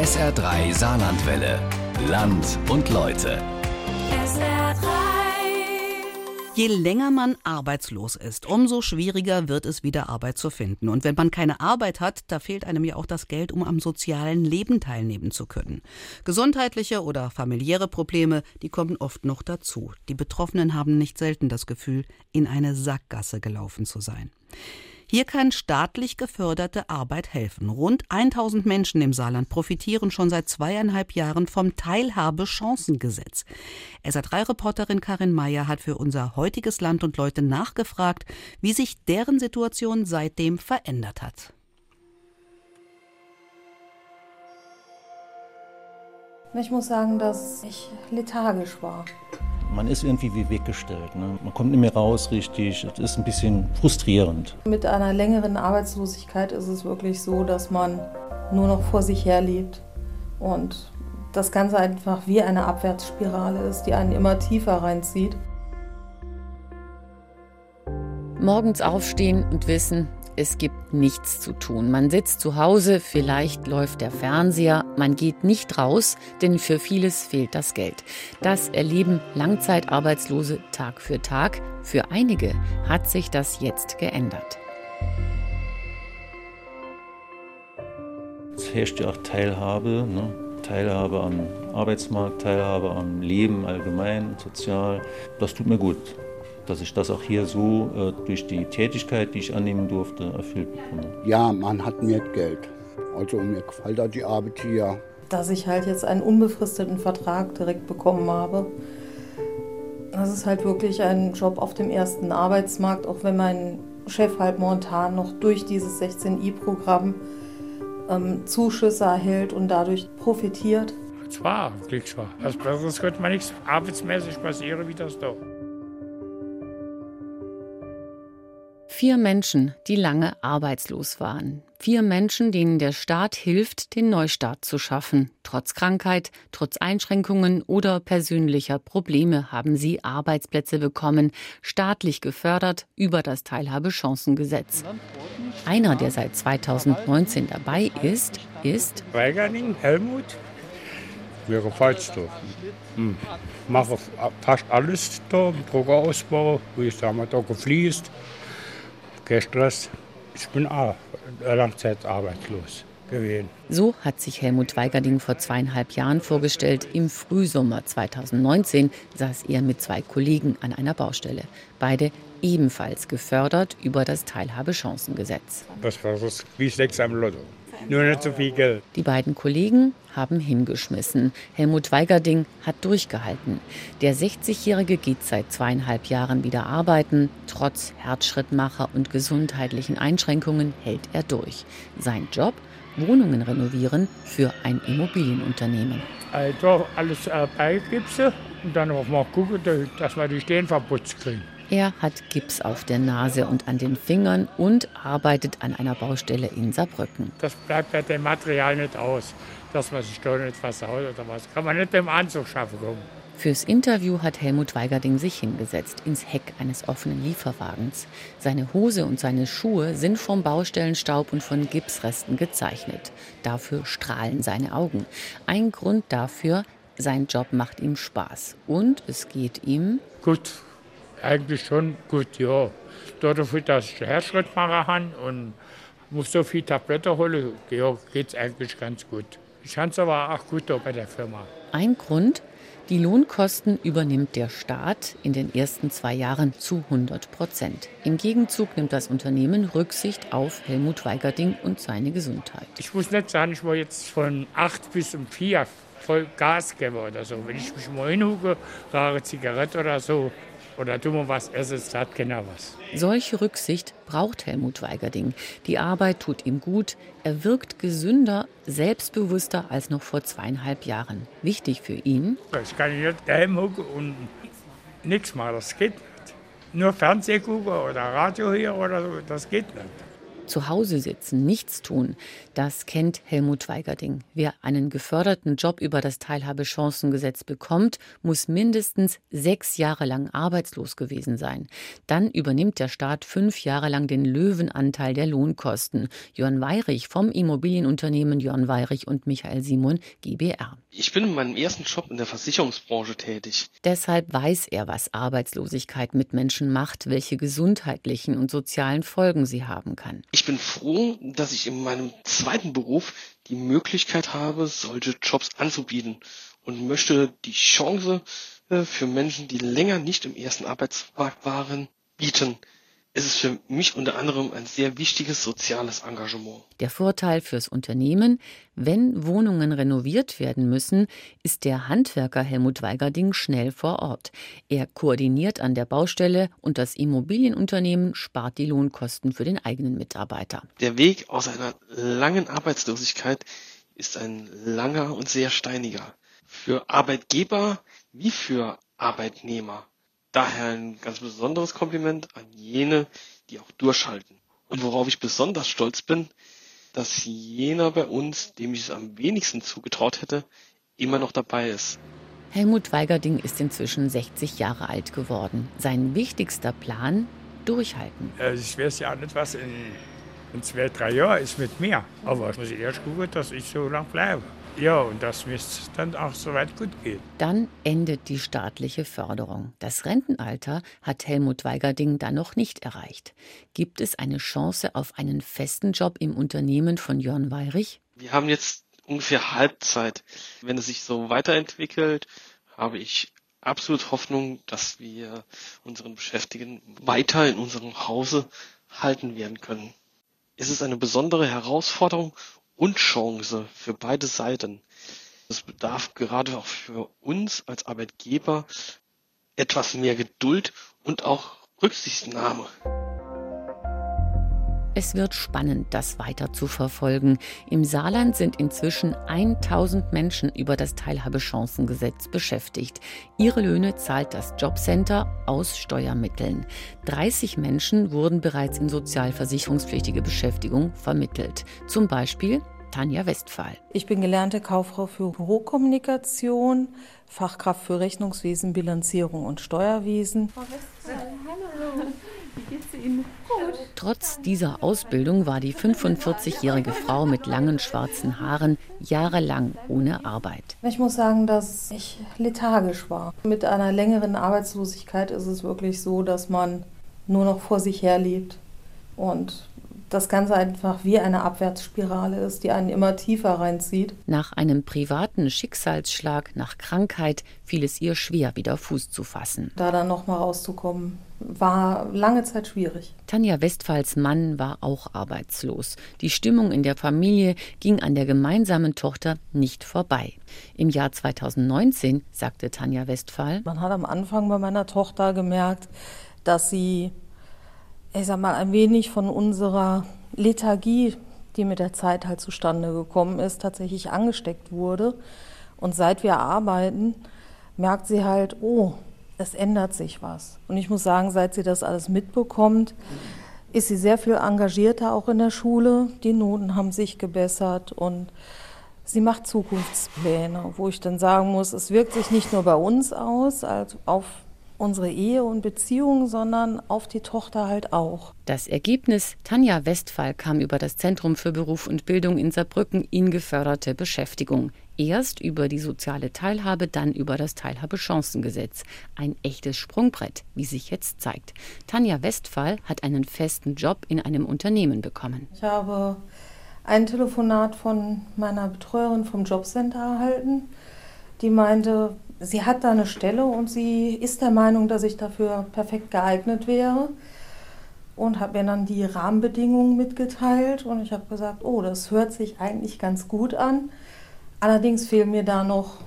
SR3 Saarlandwelle. Land und Leute. SR3. Je länger man arbeitslos ist, umso schwieriger wird es wieder Arbeit zu finden. Und wenn man keine Arbeit hat, da fehlt einem ja auch das Geld, um am sozialen Leben teilnehmen zu können. Gesundheitliche oder familiäre Probleme, die kommen oft noch dazu. Die Betroffenen haben nicht selten das Gefühl, in eine Sackgasse gelaufen zu sein. Hier kann staatlich geförderte Arbeit helfen. Rund 1000 Menschen im Saarland profitieren schon seit zweieinhalb Jahren vom Teilhabechancengesetz. SA3-Reporterin Karin Mayer hat für unser heutiges Land und Leute nachgefragt, wie sich deren Situation seitdem verändert hat. Ich muss sagen, dass ich lethargisch war. Man ist irgendwie wie weggestellt. Ne? Man kommt nicht mehr raus richtig. Es ist ein bisschen frustrierend. Mit einer längeren Arbeitslosigkeit ist es wirklich so, dass man nur noch vor sich her lebt und das Ganze einfach wie eine Abwärtsspirale ist, die einen immer tiefer reinzieht. Morgens aufstehen und wissen, es gibt nichts zu tun. Man sitzt zu Hause, vielleicht läuft der Fernseher, man geht nicht raus, denn für vieles fehlt das Geld. Das erleben Langzeitarbeitslose Tag für Tag. Für einige hat sich das jetzt geändert. Es herrscht ja auch Teilhabe. Ne? Teilhabe am Arbeitsmarkt, Teilhabe am Leben allgemein, sozial. Das tut mir gut dass ich das auch hier so äh, durch die Tätigkeit, die ich annehmen durfte, erfüllt bekomme. Ja, man hat mehr Geld. Also mir gefällt da die Arbeit hier. Dass ich halt jetzt einen unbefristeten Vertrag direkt bekommen habe. Das ist halt wirklich ein Job auf dem ersten Arbeitsmarkt, auch wenn mein Chef halt momentan noch durch dieses 16i-Programm ähm, Zuschüsse erhält und dadurch profitiert. Es war Glück war. Was Besseres könnte man nichts arbeitsmäßig passieren wie das doch. Vier Menschen, die lange arbeitslos waren. Vier Menschen, denen der Staat hilft, den Neustart zu schaffen. Trotz Krankheit, trotz Einschränkungen oder persönlicher Probleme haben sie Arbeitsplätze bekommen, staatlich gefördert über das Teilhabechancengesetz. Einer, der seit 2019 dabei ist, ist Weigerning, Helmut, wäre Falsdorf. Hm. Mache fast alles da, Druckerausbau, wie ich da mal da gefließt kein Stress. Ich bin auch langzeitarbeitslos gewesen. So hat sich Helmut Weigerding vor zweieinhalb Jahren vorgestellt. Im Frühsommer 2019 saß er mit zwei Kollegen an einer Baustelle. Beide ebenfalls gefördert über das Teilhabechancengesetz. Das war so wie Sechs am Lotto. Nur nicht so viel Geld. Die beiden Kollegen haben hingeschmissen. Helmut Weigerding hat durchgehalten. Der 60-Jährige geht seit zweieinhalb Jahren wieder arbeiten. Trotz Herzschrittmacher und gesundheitlichen Einschränkungen hält er durch. Sein Job? Wohnungen renovieren für ein Immobilienunternehmen. Also alles äh, beigipse und dann auch mal gucken, dass wir die Stehen verputzt kriegen. Er hat Gips auf der Nase und an den Fingern und arbeitet an einer Baustelle in Saarbrücken. Das bleibt bei dem Material nicht aus, dass man sich da nicht versaut oder was. Kann man nicht beim Anzug schaffen kommen. Fürs Interview hat Helmut Weigerding sich hingesetzt ins Heck eines offenen Lieferwagens. Seine Hose und seine Schuhe sind vom Baustellenstaub und von Gipsresten gezeichnet. Dafür strahlen seine Augen. Ein Grund dafür, sein Job macht ihm Spaß. Und es geht ihm gut eigentlich schon gut, ja. Dafür, dass ich Herzschritt machen kann und muss so viel Tabletten holen, ja, geht es eigentlich ganz gut. Ich kann es aber auch gut bei der Firma. Ein Grund, die Lohnkosten übernimmt der Staat in den ersten zwei Jahren zu 100 Prozent. Im Gegenzug nimmt das Unternehmen Rücksicht auf Helmut Weigerding und seine Gesundheit. Ich muss nicht sagen, ich war jetzt von acht bis um vier voll Gas geben oder so. Wenn ich mich mal hinhucke, rare Zigarette oder so, oder tun wir was es hat keiner was. Solche Rücksicht braucht Helmut Weigerding. Die Arbeit tut ihm gut. Er wirkt gesünder, selbstbewusster als noch vor zweieinhalb Jahren. Wichtig für ihn. Ich kann nicht daheim gucken und nichts machen, das geht nicht. Nur Fernsehen gucken oder Radio hier oder so, das geht nicht. Zu Hause sitzen, nichts tun, das kennt Helmut Weigerding. Wer einen geförderten Job über das Teilhabechancengesetz bekommt, muss mindestens sechs Jahre lang arbeitslos gewesen sein. Dann übernimmt der Staat fünf Jahre lang den Löwenanteil der Lohnkosten. Jörn Weirich vom Immobilienunternehmen Jörn Weirich und Michael Simon GBR. Ich bin in meinem ersten Job in der Versicherungsbranche tätig. Deshalb weiß er, was Arbeitslosigkeit mit Menschen macht, welche gesundheitlichen und sozialen Folgen sie haben kann. Ich bin froh, dass ich in meinem zweiten Beruf die Möglichkeit habe, solche Jobs anzubieten und möchte die Chance äh, für Menschen, die länger nicht im ersten Arbeitsmarkt waren, bieten ist es für mich unter anderem ein sehr wichtiges soziales Engagement. Der Vorteil fürs Unternehmen, wenn Wohnungen renoviert werden müssen, ist der Handwerker Helmut Weigerding schnell vor Ort. Er koordiniert an der Baustelle und das Immobilienunternehmen spart die Lohnkosten für den eigenen Mitarbeiter. Der Weg aus einer langen Arbeitslosigkeit ist ein langer und sehr steiniger. Für Arbeitgeber wie für Arbeitnehmer. Daher ein ganz besonderes Kompliment an jene, die auch durchhalten. Und worauf ich besonders stolz bin, dass jener bei uns, dem ich es am wenigsten zugetraut hätte, immer noch dabei ist. Helmut Weigerding ist inzwischen 60 Jahre alt geworden. Sein wichtigster Plan, durchhalten. Also ich weiß ja nicht, was in, in zwei, drei Jahren ist mit mir. Aber ich muss erst gucken, dass ich so lange bleibe. Ja, und dass es dann auch so weit gut geht. Dann endet die staatliche Förderung. Das Rentenalter hat Helmut Weigerding dann noch nicht erreicht. Gibt es eine Chance auf einen festen Job im Unternehmen von Jörn Weirich? Wir haben jetzt ungefähr Halbzeit. Wenn es sich so weiterentwickelt, habe ich absolut Hoffnung, dass wir unseren Beschäftigten weiter in unserem Hause halten werden können. Es ist eine besondere Herausforderung und Chance für beide Seiten. Es bedarf gerade auch für uns als Arbeitgeber etwas mehr Geduld und auch Rücksichtnahme. Es wird spannend, das weiter zu verfolgen. Im Saarland sind inzwischen 1000 Menschen über das Teilhabechancengesetz beschäftigt. Ihre Löhne zahlt das Jobcenter aus Steuermitteln. 30 Menschen wurden bereits in sozialversicherungspflichtige Beschäftigung vermittelt. Zum Beispiel Tanja Westphal. Ich bin gelernte Kauffrau für Bürokommunikation, Fachkraft für Rechnungswesen, Bilanzierung und Steuerwesen. Frau Westphal, hallo. Wie geht's Ihnen? Gut. Trotz dieser Ausbildung war die 45-jährige Frau mit langen schwarzen Haaren jahrelang ohne Arbeit. Ich muss sagen, dass ich lethargisch war. Mit einer längeren Arbeitslosigkeit ist es wirklich so, dass man nur noch vor sich her lebt und das Ganze einfach wie eine Abwärtsspirale ist, die einen immer tiefer reinzieht. Nach einem privaten Schicksalsschlag, nach Krankheit, fiel es ihr schwer, wieder Fuß zu fassen. Da dann nochmal rauszukommen, war lange Zeit schwierig. Tanja Westphals Mann war auch arbeitslos. Die Stimmung in der Familie ging an der gemeinsamen Tochter nicht vorbei. Im Jahr 2019 sagte Tanja Westphal: Man hat am Anfang bei meiner Tochter gemerkt, dass sie ich sag mal, ein wenig von unserer Lethargie, die mit der Zeit halt zustande gekommen ist, tatsächlich angesteckt wurde. Und seit wir arbeiten, merkt sie halt, oh, es ändert sich was. Und ich muss sagen, seit sie das alles mitbekommt, ist sie sehr viel engagierter auch in der Schule. Die Noten haben sich gebessert und sie macht Zukunftspläne, wo ich dann sagen muss, es wirkt sich nicht nur bei uns aus, also auf unsere Ehe und Beziehung, sondern auf die Tochter halt auch. Das Ergebnis Tanja Westphal kam über das Zentrum für Beruf und Bildung in Saarbrücken in geförderte Beschäftigung. Erst über die soziale Teilhabe, dann über das Teilhabechancengesetz. Ein echtes Sprungbrett, wie sich jetzt zeigt. Tanja Westphal hat einen festen Job in einem Unternehmen bekommen. Ich habe ein Telefonat von meiner Betreuerin vom Jobcenter erhalten, die meinte, sie hat da eine Stelle und sie ist der Meinung, dass ich dafür perfekt geeignet wäre und habe mir dann die Rahmenbedingungen mitgeteilt und ich habe gesagt, oh, das hört sich eigentlich ganz gut an. Allerdings fehlen mir da noch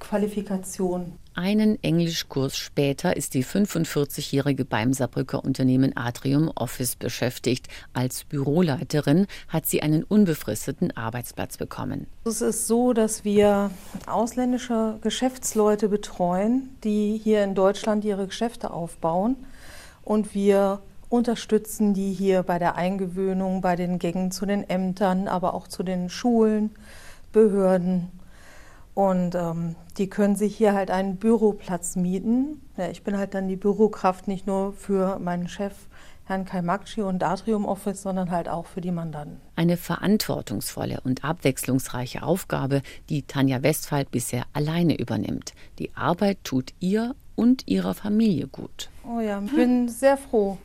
Qualifikationen. Einen Englischkurs später ist die 45-Jährige beim Saarbrücker Unternehmen Atrium Office beschäftigt. Als Büroleiterin hat sie einen unbefristeten Arbeitsplatz bekommen. Es ist so, dass wir ausländische Geschäftsleute betreuen, die hier in Deutschland ihre Geschäfte aufbauen und wir unterstützen die hier bei der Eingewöhnung, bei den Gängen zu den Ämtern, aber auch zu den Schulen, Behörden. Und ähm, die können sich hier halt einen Büroplatz mieten. Ja, ich bin halt dann die Bürokraft nicht nur für meinen Chef, Herrn Kaimakci und Atrium Office, sondern halt auch für die Mandanten. Eine verantwortungsvolle und abwechslungsreiche Aufgabe, die Tanja Westphal bisher alleine übernimmt. Die Arbeit tut ihr und ihrer Familie gut. Oh ja, ich bin sehr froh.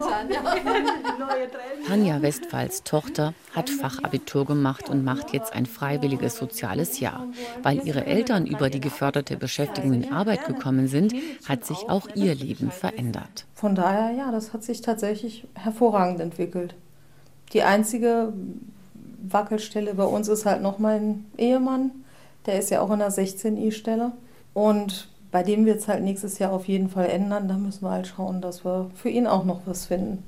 Tanja Westphals Tochter hat Fachabitur gemacht und macht jetzt ein freiwilliges soziales Jahr. Weil ihre Eltern über die geförderte Beschäftigung in Arbeit gekommen sind, hat sich auch ihr Leben verändert. Von daher, ja, das hat sich tatsächlich hervorragend entwickelt. Die einzige Wackelstelle bei uns ist halt noch mein Ehemann. Der ist ja auch in der 16i-Stelle. Und bei dem wird es halt nächstes Jahr auf jeden Fall ändern. Da müssen wir halt schauen, dass wir für ihn auch noch was finden.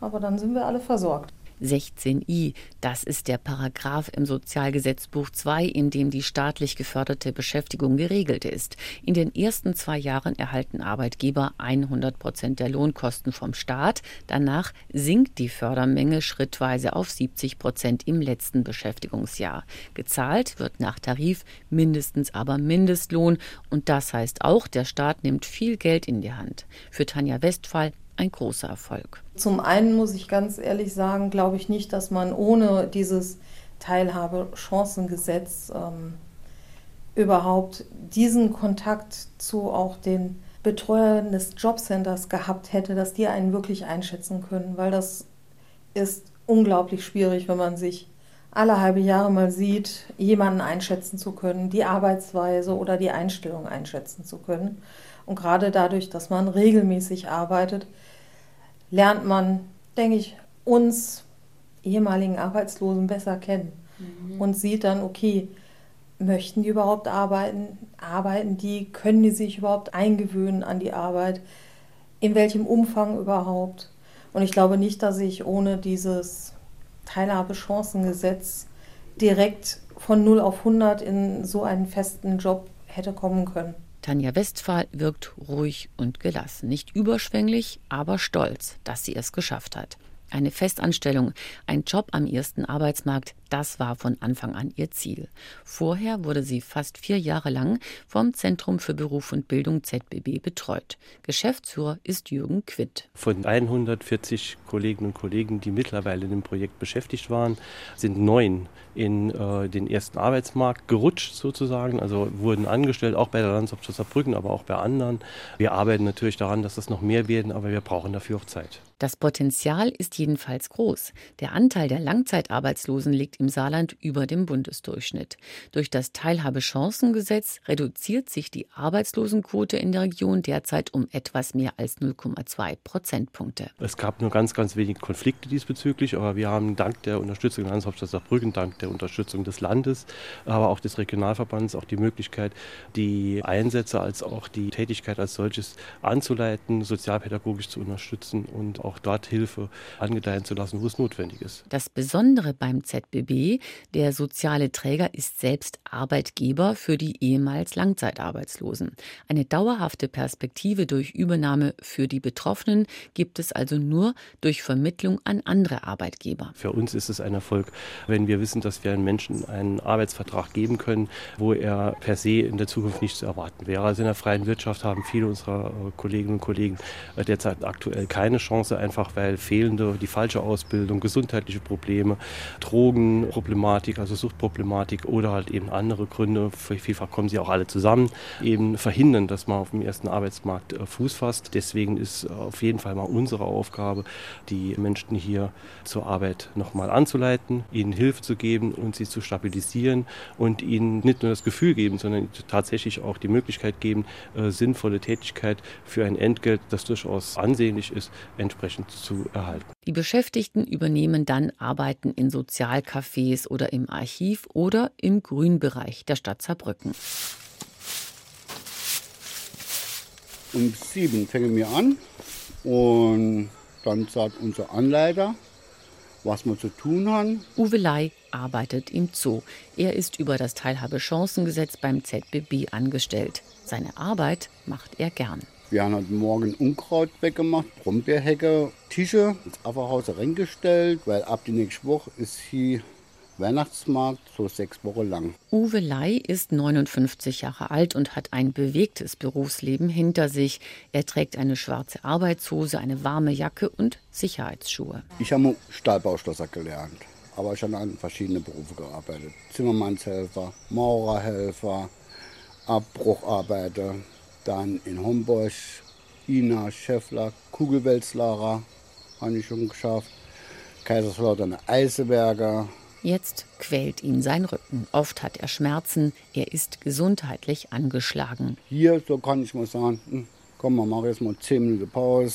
Aber dann sind wir alle versorgt. 16i. Das ist der Paragraph im Sozialgesetzbuch 2, in dem die staatlich geförderte Beschäftigung geregelt ist. In den ersten zwei Jahren erhalten Arbeitgeber 100 Prozent der Lohnkosten vom Staat. Danach sinkt die Fördermenge schrittweise auf 70 Prozent im letzten Beschäftigungsjahr. Gezahlt wird nach Tarif mindestens aber Mindestlohn. Und das heißt auch, der Staat nimmt viel Geld in die Hand. Für Tanja Westphal ein großer Erfolg. Zum einen muss ich ganz ehrlich sagen, glaube ich nicht, dass man ohne dieses Teilhabe-Chancengesetz ähm, überhaupt diesen Kontakt zu auch den Betreuern des Jobcenters gehabt hätte, dass die einen wirklich einschätzen können, weil das ist unglaublich schwierig, wenn man sich alle halbe Jahre mal sieht, jemanden einschätzen zu können, die Arbeitsweise oder die Einstellung einschätzen zu können. Und gerade dadurch, dass man regelmäßig arbeitet, lernt man, denke ich, uns ehemaligen Arbeitslosen besser kennen mhm. und sieht dann, okay, möchten die überhaupt arbeiten? Arbeiten die? Können die sich überhaupt eingewöhnen an die Arbeit? In welchem Umfang überhaupt? Und ich glaube nicht, dass ich ohne dieses Teilhabechancengesetz direkt von 0 auf 100 in so einen festen Job hätte kommen können. Tanja Westphal wirkt ruhig und gelassen, nicht überschwänglich, aber stolz, dass sie es geschafft hat. Eine Festanstellung, ein Job am ersten Arbeitsmarkt, das war von Anfang an ihr Ziel. Vorher wurde sie fast vier Jahre lang vom Zentrum für Beruf und Bildung ZBB betreut. Geschäftsführer ist Jürgen Quitt. Von 140 Kolleginnen und Kollegen, die mittlerweile in dem Projekt beschäftigt waren, sind neun in äh, den ersten Arbeitsmarkt gerutscht sozusagen, also wurden angestellt, auch bei der Landeshauptstadt Saarbrücken, aber auch bei anderen. Wir arbeiten natürlich daran, dass das noch mehr werden, aber wir brauchen dafür auch Zeit. Das Potenzial ist jedenfalls groß. Der Anteil der Langzeitarbeitslosen liegt im Saarland über dem Bundesdurchschnitt. Durch das Teilhabechancengesetz reduziert sich die Arbeitslosenquote in der Region derzeit um etwas mehr als 0,2 Prozentpunkte. Es gab nur ganz, ganz wenige Konflikte diesbezüglich, aber wir haben dank der Unterstützung der Landeshauptstadt Saarbrücken, dank der Unterstützung des Landes, aber auch des Regionalverbands auch die Möglichkeit, die Einsätze als auch die Tätigkeit als solches anzuleiten, sozialpädagogisch zu unterstützen und auch dort Hilfe angedeihen zu lassen, wo es notwendig ist. Das Besondere beim ZBB, der soziale Träger ist selbst Arbeitgeber für die ehemals Langzeitarbeitslosen. Eine dauerhafte Perspektive durch Übernahme für die Betroffenen gibt es also nur durch Vermittlung an andere Arbeitgeber. Für uns ist es ein Erfolg, wenn wir wissen, dass wir einem Menschen einen Arbeitsvertrag geben können, wo er per se in der Zukunft nicht zu erwarten wäre. Also in der freien Wirtschaft haben viele unserer Kolleginnen und Kollegen derzeit aktuell keine Chance, einfach weil fehlende, die falsche Ausbildung, gesundheitliche Probleme, Drogenproblematik, also Suchtproblematik oder halt eben andere Gründe, vielfach kommen sie auch alle zusammen, eben verhindern, dass man auf dem ersten Arbeitsmarkt äh, Fuß fasst. Deswegen ist auf jeden Fall mal unsere Aufgabe, die Menschen hier zur Arbeit nochmal anzuleiten, ihnen Hilfe zu geben und sie zu stabilisieren und ihnen nicht nur das Gefühl geben, sondern tatsächlich auch die Möglichkeit geben, äh, sinnvolle Tätigkeit für ein Entgelt, das durchaus ansehnlich ist, entsprechend entsprechend zu erhalten. Die Beschäftigten übernehmen dann Arbeiten in Sozialcafés oder im Archiv oder im Grünbereich der Stadt Saarbrücken. Um sieben fangen wir an und dann sagt unser Anleiter, was wir zu tun haben. Uwe Ley arbeitet im Zoo. Er ist über das Teilhabechancengesetz beim ZBB angestellt. Seine Arbeit macht er gern. Wir haben heute Morgen Unkraut weggemacht, Brombeerhecke, Tische ins Afferhaus reingestellt, weil ab die nächste Woche ist hier Weihnachtsmarkt so sechs Wochen lang. Uwe Ley ist 59 Jahre alt und hat ein bewegtes Berufsleben hinter sich. Er trägt eine schwarze Arbeitshose, eine warme Jacke und Sicherheitsschuhe. Ich habe Stahlbauschlosser gelernt, aber ich habe an verschiedenen Berufen gearbeitet. Zimmermannshelfer, Maurerhelfer, Abbrucharbeiter, dann in Homburg, Ina Schäffler, Kugelwälzlarer habe ich schon geschafft. Kaiserslautern Eiseberger, Jetzt quält ihn sein Rücken. Oft hat er Schmerzen. Er ist gesundheitlich angeschlagen. Hier, so kann ich mal sagen, hm, komm, wir machen jetzt mal 10 Minuten Pause,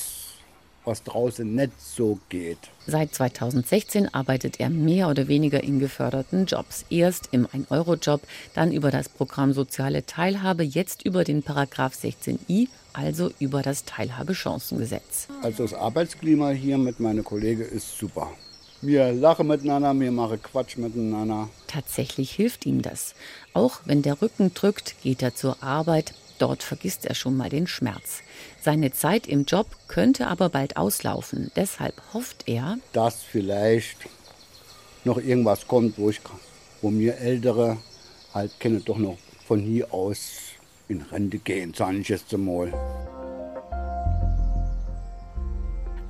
was draußen nicht so geht. Seit 2016 arbeitet er mehr oder weniger in geförderten Jobs. Erst im 1-Euro-Job, dann über das Programm Soziale Teilhabe, jetzt über den Paragraph 16i, also über das Teilhabechancengesetz. Also das Arbeitsklima hier mit meinen Kollegen ist super. Wir lachen miteinander, wir machen Quatsch miteinander. Tatsächlich hilft ihm das. Auch wenn der Rücken drückt, geht er zur Arbeit. Dort vergisst er schon mal den Schmerz. Seine Zeit im Job könnte aber bald auslaufen. Deshalb hofft er, dass vielleicht noch irgendwas kommt, wo, ich, wo mir Ältere halt kenne doch noch von hier aus in Rente gehen, sage ich jetzt einmal.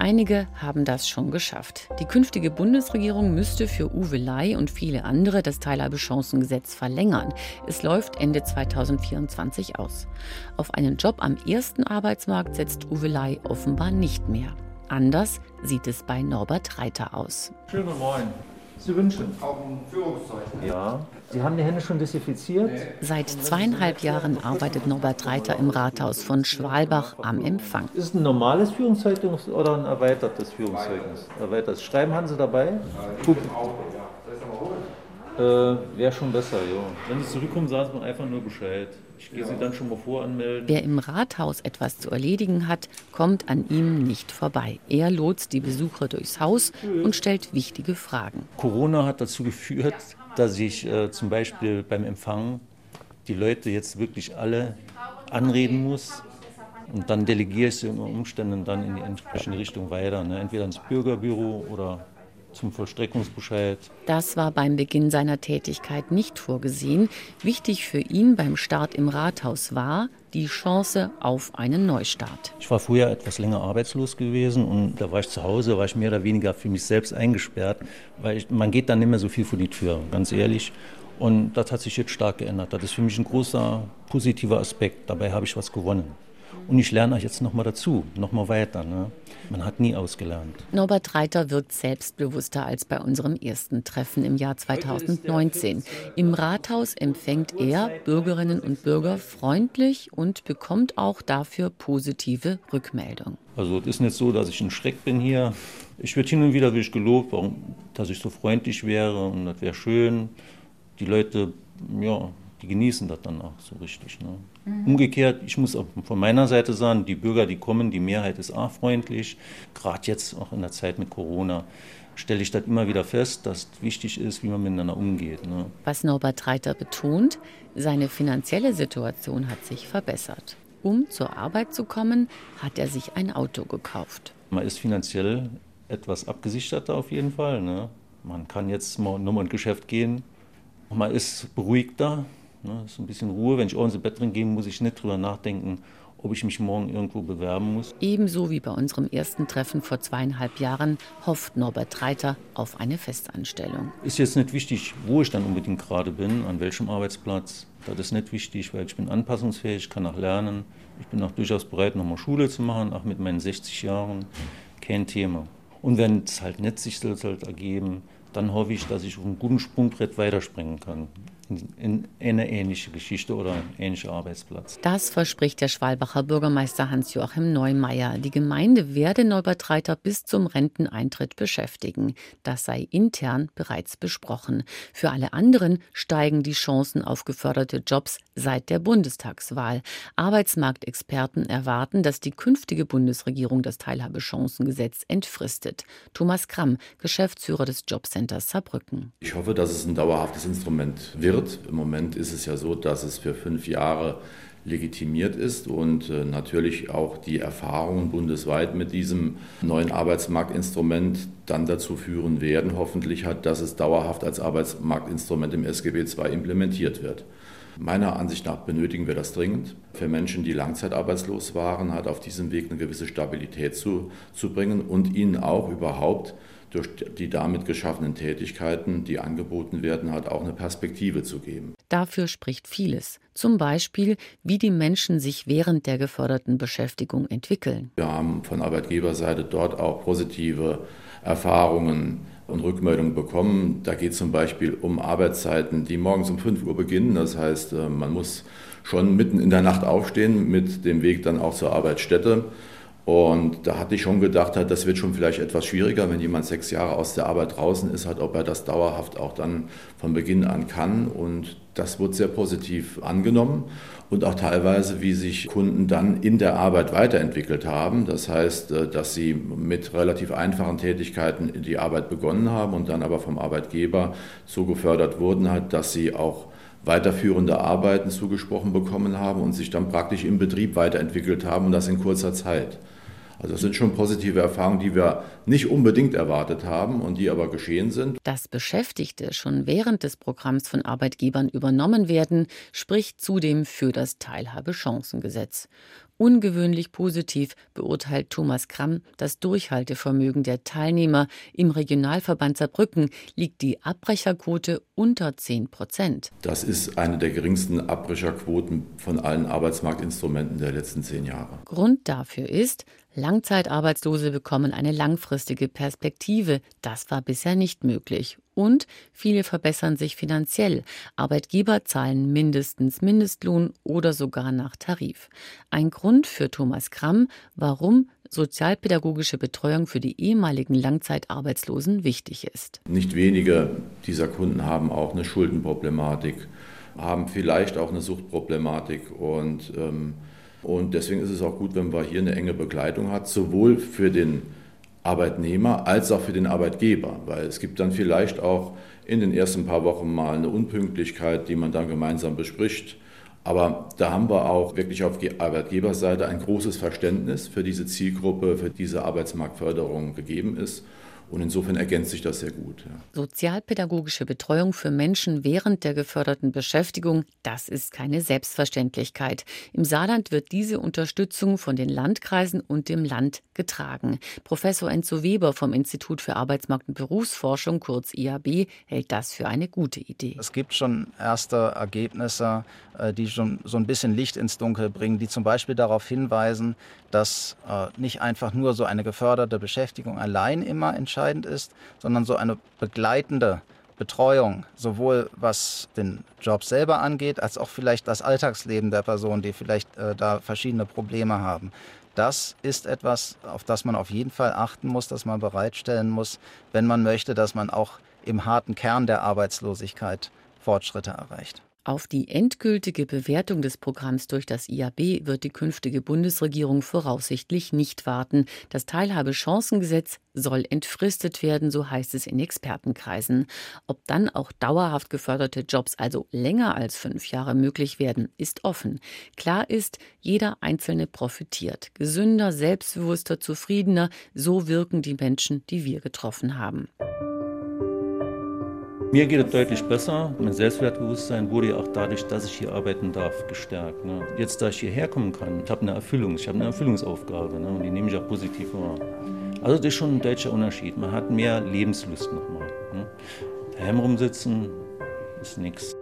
Einige haben das schon geschafft. Die künftige Bundesregierung müsste für Uwe Ley und viele andere das Teilhabechancengesetz verlängern. Es läuft Ende 2024 aus. Auf einen Job am ersten Arbeitsmarkt setzt Uwe Ley offenbar nicht mehr. Anders sieht es bei Norbert Reiter aus. Schönen Moin. Sie wünschen? Auch ein Führungszeichen. Ja. Sie haben die Hände schon desinfiziert? Seit zweieinhalb Jahren arbeitet Norbert Reiter im Rathaus von Schwalbach am Empfang. Ist es ein normales Führungszeugnis oder ein erweitertes Führungszeugnis? Erweitertes. Schreiben haben Sie dabei? Guck. Äh, Wäre schon besser, ja. Wenn Sie zurückkommen, sagen Sie mir einfach nur Bescheid. Ich gehe Sie dann schon mal voranmelden. Wer im Rathaus etwas zu erledigen hat, kommt an ihm nicht vorbei. Er lotst die Besucher durchs Haus und stellt wichtige Fragen. Corona hat dazu geführt, dass ich äh, zum Beispiel beim Empfang die Leute jetzt wirklich alle anreden muss. Und dann delegiere ich sie unter Umständen dann in die entsprechende Richtung weiter. Ne? Entweder ins Bürgerbüro oder zum Vollstreckungsbescheid. Das war beim Beginn seiner Tätigkeit nicht vorgesehen. Wichtig für ihn beim Start im Rathaus war die Chance auf einen Neustart. Ich war früher etwas länger arbeitslos gewesen und da war ich zu Hause, war ich mehr oder weniger für mich selbst eingesperrt, weil ich, man geht dann nicht mehr so viel vor die Tür, ganz ehrlich. Und das hat sich jetzt stark geändert. Das ist für mich ein großer positiver Aspekt. Dabei habe ich was gewonnen. Und ich lerne euch jetzt nochmal dazu, nochmal weiter. Ne? Man hat nie ausgelernt. Norbert Reiter wirkt selbstbewusster als bei unserem ersten Treffen im Jahr 2019. Im Rathaus empfängt er Bürgerinnen und Bürger freundlich und bekommt auch dafür positive Rückmeldung. Also es ist nicht so, dass ich ein Schreck bin hier. Ich werde hin und wieder wirklich gelobt, dass ich so freundlich wäre und das wäre schön. Die Leute, ja, die genießen das dann auch so richtig. Ne? Mhm. Umgekehrt, ich muss auch von meiner Seite sagen, die Bürger, die kommen, die Mehrheit ist auch freundlich. Gerade jetzt auch in der Zeit mit Corona stelle ich das immer wieder fest, dass wichtig ist, wie man miteinander umgeht. Ne? Was Norbert Reiter betont, seine finanzielle Situation hat sich verbessert. Um zur Arbeit zu kommen, hat er sich ein Auto gekauft. Man ist finanziell etwas abgesicherter auf jeden Fall. Ne? Man kann jetzt mal nochmal ins Geschäft gehen. Man ist beruhigter, Ne? ist ein bisschen Ruhe. Wenn ich abends ins Bett drin gehe, muss ich nicht drüber nachdenken, ob ich mich morgen irgendwo bewerben muss. Ebenso wie bei unserem ersten Treffen vor zweieinhalb Jahren hofft Norbert Reiter auf eine Festanstellung. Ist jetzt nicht wichtig, wo ich dann unbedingt gerade bin, an welchem Arbeitsplatz. Das ist nicht wichtig, weil ich bin anpassungsfähig, kann auch lernen. Ich bin auch durchaus bereit, nochmal Schule zu machen, auch mit meinen 60 Jahren. Kein Thema. Und wenn es halt nicht sich halt ergeben, dann hoffe ich, dass ich auf einem guten Sprungbrett weiterspringen kann in eine ähnliche Geschichte oder ein ähnlicher Arbeitsplatz. Das verspricht der Schwalbacher Bürgermeister Hans-Joachim Neumeier. Die Gemeinde werde Neubert Reiter bis zum Renteneintritt beschäftigen. Das sei intern bereits besprochen. Für alle anderen steigen die Chancen auf geförderte Jobs seit der Bundestagswahl. Arbeitsmarktexperten erwarten, dass die künftige Bundesregierung das Teilhabechancengesetz entfristet. Thomas Kramm, Geschäftsführer des Jobcenters Saarbrücken. Ich hoffe, dass es ein dauerhaftes Instrument wird wird. Im Moment ist es ja so, dass es für fünf Jahre legitimiert ist und äh, natürlich auch die Erfahrungen bundesweit mit diesem neuen Arbeitsmarktinstrument dann dazu führen werden, hoffentlich hat, dass es dauerhaft als Arbeitsmarktinstrument im SGB II implementiert wird. Meiner Ansicht nach benötigen wir das dringend. Für Menschen, die langzeitarbeitslos waren, hat auf diesem Weg eine gewisse Stabilität zu, zu bringen und ihnen auch überhaupt durch die damit geschaffenen Tätigkeiten, die angeboten werden, hat auch eine Perspektive zu geben. Dafür spricht vieles. Zum Beispiel, wie die Menschen sich während der geförderten Beschäftigung entwickeln. Wir haben von Arbeitgeberseite dort auch positive Erfahrungen und Rückmeldungen bekommen. Da geht es zum Beispiel um Arbeitszeiten, die morgens um 5 Uhr beginnen. Das heißt, äh, man muss schon mitten in der Nacht aufstehen mit dem Weg dann auch zur Arbeitsstätte. Und da hatte ich schon gedacht, das wird schon vielleicht etwas schwieriger, wenn jemand sechs Jahre aus der Arbeit draußen ist, hat, ob er das dauerhaft auch dann von Beginn an kann. Und das wurde sehr positiv angenommen und auch teilweise, wie sich Kunden dann in der Arbeit weiterentwickelt haben. Das heißt, äh, dass sie mit relativ einfachen Tätigkeiten die Arbeit begonnen haben und dann aber vom Arbeitgeber so gefördert wurden, dass sie auch weiterführende Arbeiten zugesprochen bekommen haben und sich dann praktisch im Betrieb weiterentwickelt haben und das in kurzer Zeit. Also das sind schon positive Erfahrungen, die wir nicht unbedingt erwartet haben und die aber geschehen sind. Dass Beschäftigte schon während des Programms von Arbeitgebern übernommen werden, spricht zudem für das Teilhabechancengesetz. Ungewöhnlich positiv beurteilt Thomas Kramm das Durchhaltevermögen der Teilnehmer. Im Regionalverband Saarbrücken liegt die Abbrecherquote unter 10 Prozent. Das ist eine der geringsten Abbrecherquoten von allen Arbeitsmarktinstrumenten der letzten zehn Jahre. Grund dafür ist, Langzeitarbeitslose bekommen eine langfristige Perspektive. Das war bisher nicht möglich. Und viele verbessern sich finanziell. Arbeitgeber zahlen mindestens Mindestlohn oder sogar nach Tarif. Ein Grund für Thomas Kramm, warum sozialpädagogische Betreuung für die ehemaligen Langzeitarbeitslosen wichtig ist. Nicht wenige dieser Kunden haben auch eine Schuldenproblematik, haben vielleicht auch eine Suchtproblematik und ähm, und deswegen ist es auch gut, wenn man hier eine enge Begleitung hat, sowohl für den Arbeitnehmer als auch für den Arbeitgeber, weil es gibt dann vielleicht auch in den ersten paar Wochen mal eine Unpünktlichkeit, die man dann gemeinsam bespricht. Aber da haben wir auch wirklich auf Arbeitgeberseite ein großes Verständnis für diese Zielgruppe, für diese Arbeitsmarktförderung gegeben ist. Und insofern ergänzt sich das sehr gut. Ja. Sozialpädagogische Betreuung für Menschen während der geförderten Beschäftigung, das ist keine Selbstverständlichkeit. Im Saarland wird diese Unterstützung von den Landkreisen und dem Land getragen. Professor Enzo Weber vom Institut für Arbeitsmarkt und Berufsforschung, kurz IAB, hält das für eine gute Idee. Es gibt schon erste Ergebnisse, äh, die schon so ein bisschen Licht ins Dunkel bringen, die zum Beispiel darauf hinweisen, dass äh, nicht einfach nur so eine geförderte Beschäftigung allein immer entscheidend ist, sondern so eine begleitende Betreuung, sowohl was den Job selber angeht, als auch vielleicht das Alltagsleben der Person, die vielleicht äh, da verschiedene Probleme haben. Das ist etwas, auf das man auf jeden Fall achten muss, das man bereitstellen muss, wenn man möchte, dass man auch im harten Kern der Arbeitslosigkeit Fortschritte erreicht. Auf die endgültige Bewertung des Programms durch das IAB wird die künftige Bundesregierung voraussichtlich nicht warten. Das Teilhabechancengesetz soll entfristet werden, so heißt es in Expertenkreisen. Ob dann auch dauerhaft geförderte Jobs, also länger als fünf Jahre, möglich werden, ist offen. Klar ist, jeder Einzelne profitiert. Gesünder, selbstbewusster, zufriedener, so wirken die Menschen, die wir getroffen haben. Mir geht es deutlich besser. Mein Selbstwertbewusstsein wurde ja auch dadurch, dass ich hier arbeiten darf, gestärkt. Ne? Jetzt, da ich hierher kommen kann, ich habe eine Erfüllung, ich habe eine Erfüllungsaufgabe ne? und die nehme ich auch positiv wahr. Also das ist schon ein deutscher Unterschied. Man hat mehr Lebenslust nochmal. Ne? Daheim rumsitzen ist nichts.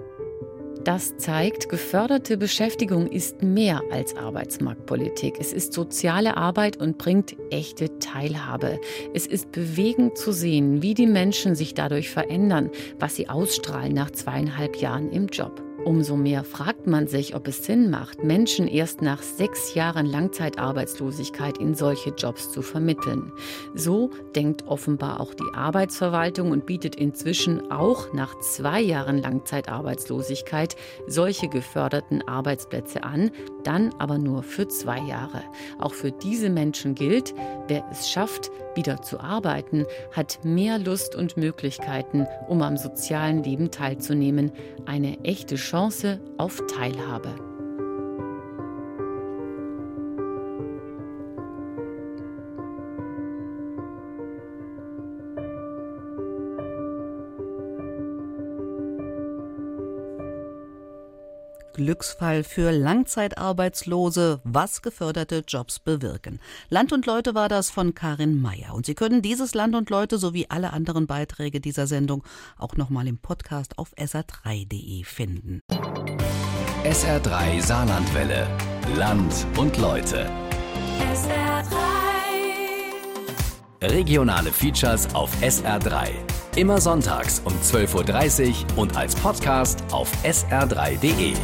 Das zeigt, geförderte Beschäftigung ist mehr als Arbeitsmarktpolitik. Es ist soziale Arbeit und bringt echte Teilhabe. Es ist bewegend zu sehen, wie die Menschen sich dadurch verändern, was sie ausstrahlen nach zweieinhalb Jahren im Job. Umso mehr fragt man sich, ob es Sinn macht, Menschen erst nach sechs Jahren Langzeitarbeitslosigkeit in solche Jobs zu vermitteln. So denkt offenbar auch die Arbeitsverwaltung und bietet inzwischen auch nach zwei Jahren Langzeitarbeitslosigkeit solche geförderten Arbeitsplätze an, dann aber nur für zwei Jahre. Auch für diese Menschen gilt, wer es schafft, wieder zu arbeiten, hat mehr Lust und Möglichkeiten, um am sozialen Leben teilzunehmen. Eine echte Chance auf Teilhabe. Glücksfall für Langzeitarbeitslose, was geförderte Jobs bewirken. Land und Leute war das von Karin Meyer. Und Sie können dieses Land und Leute sowie alle anderen Beiträge dieser Sendung auch nochmal im Podcast auf sr3.de finden. SR3 Saarlandwelle. Land und Leute. SR3. Regionale Features auf SR3. Immer sonntags um 12.30 Uhr und als Podcast auf sr3.de.